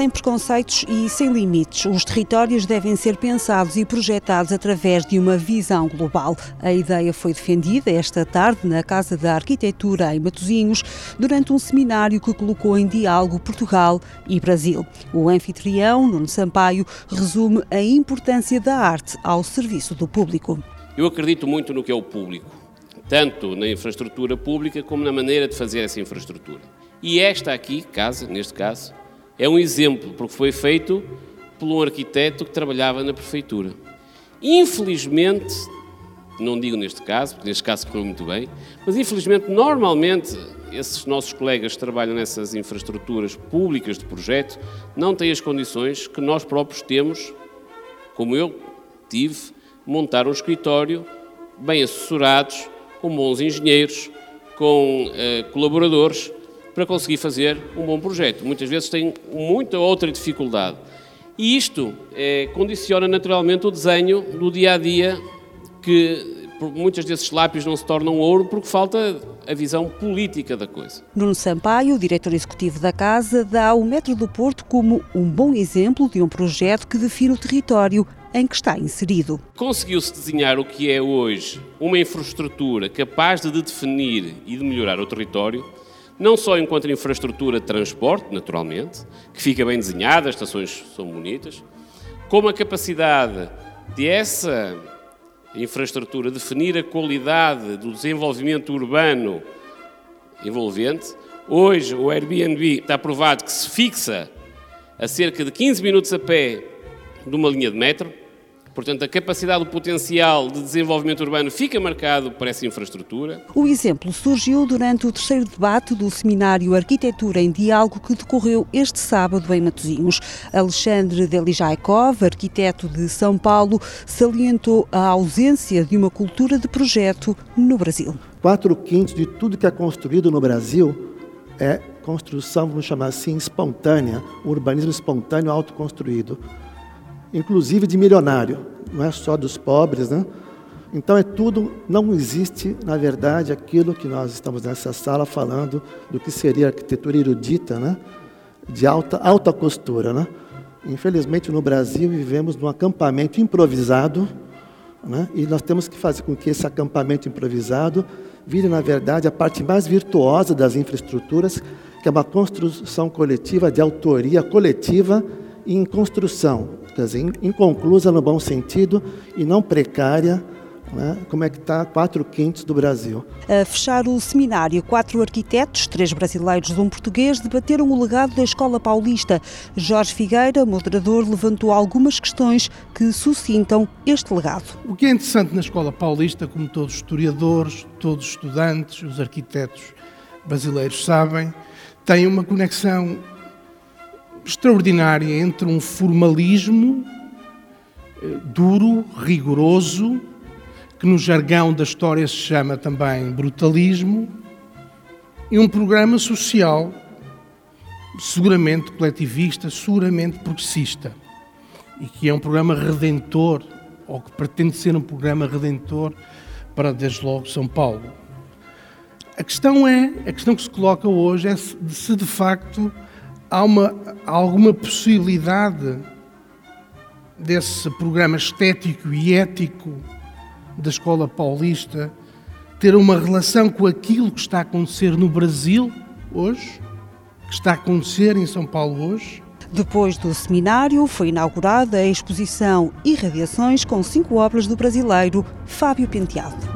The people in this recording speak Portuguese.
Sem preconceitos e sem limites, os territórios devem ser pensados e projetados através de uma visão global. A ideia foi defendida esta tarde na Casa da Arquitetura em Matosinhos, durante um seminário que colocou em diálogo Portugal e Brasil. O anfitrião, Nuno Sampaio, resume a importância da arte ao serviço do público. Eu acredito muito no que é o público, tanto na infraestrutura pública como na maneira de fazer essa infraestrutura. E esta aqui, casa, neste caso, é um exemplo, porque foi feito por um arquiteto que trabalhava na prefeitura. Infelizmente, não digo neste caso, porque neste caso correu muito bem, mas infelizmente, normalmente, esses nossos colegas que trabalham nessas infraestruturas públicas de projeto não têm as condições que nós próprios temos, como eu tive, montar um escritório bem assessorados, com bons engenheiros, com uh, colaboradores para conseguir fazer um bom projeto. Muitas vezes tem muita outra dificuldade. E isto é, condiciona naturalmente o desenho do dia a dia, que muitos desses lápis não se tornam ouro porque falta a visão política da coisa. Nuno Sampaio, diretor executivo da Casa, dá o Metro do Porto como um bom exemplo de um projeto que define o território em que está inserido. Conseguiu-se desenhar o que é hoje uma infraestrutura capaz de definir e de melhorar o território não só enquanto infraestrutura de transporte, naturalmente, que fica bem desenhada, as estações são bonitas, como a capacidade de essa infraestrutura definir a qualidade do desenvolvimento urbano envolvente. Hoje, o Airbnb está provado que se fixa a cerca de 15 minutos a pé de uma linha de metro, Portanto, a capacidade, o potencial de desenvolvimento urbano fica marcado por essa infraestrutura. O exemplo surgiu durante o terceiro debate do seminário Arquitetura em Diálogo que decorreu este sábado em Matosinhos. Alexandre Delijaikov, arquiteto de São Paulo, salientou a ausência de uma cultura de projeto no Brasil. Quatro quintos de tudo que é construído no Brasil é construção, vamos chamar assim, espontânea, urbanismo espontâneo autoconstruído inclusive de milionário, não é só dos pobres, né? Então é tudo, não existe, na verdade, aquilo que nós estamos nessa sala falando do que seria arquitetura erudita, né? De alta, alta costura, né? Infelizmente no Brasil vivemos num acampamento improvisado, né? E nós temos que fazer com que esse acampamento improvisado vire, na verdade, a parte mais virtuosa das infraestruturas, que é uma construção coletiva de autoria coletiva e em construção, dizer, inconclusa no bom sentido e não precária, né? como é que está quatro quintos do Brasil. A fechar o seminário, quatro arquitetos, três brasileiros e um português, debateram o legado da Escola Paulista. Jorge Figueira, moderador, levantou algumas questões que suscitam este legado. O que é interessante na Escola Paulista, como todos os historiadores, todos os estudantes, os arquitetos brasileiros sabem, tem uma conexão extraordinária entre um formalismo eh, duro, rigoroso, que no jargão da história se chama também brutalismo, e um programa social seguramente coletivista, seguramente progressista, e que é um programa redentor, ou que pretende ser um programa redentor para, desde logo, São Paulo. A questão é, a questão que se coloca hoje é se, se de facto há, uma, há alguma possibilidade desse programa estético e ético da Escola Paulista ter uma relação com aquilo que está a acontecer no Brasil hoje, que está a acontecer em São Paulo hoje? Depois do seminário, foi inaugurada a exposição Irradiações com cinco obras do brasileiro Fábio Penteado.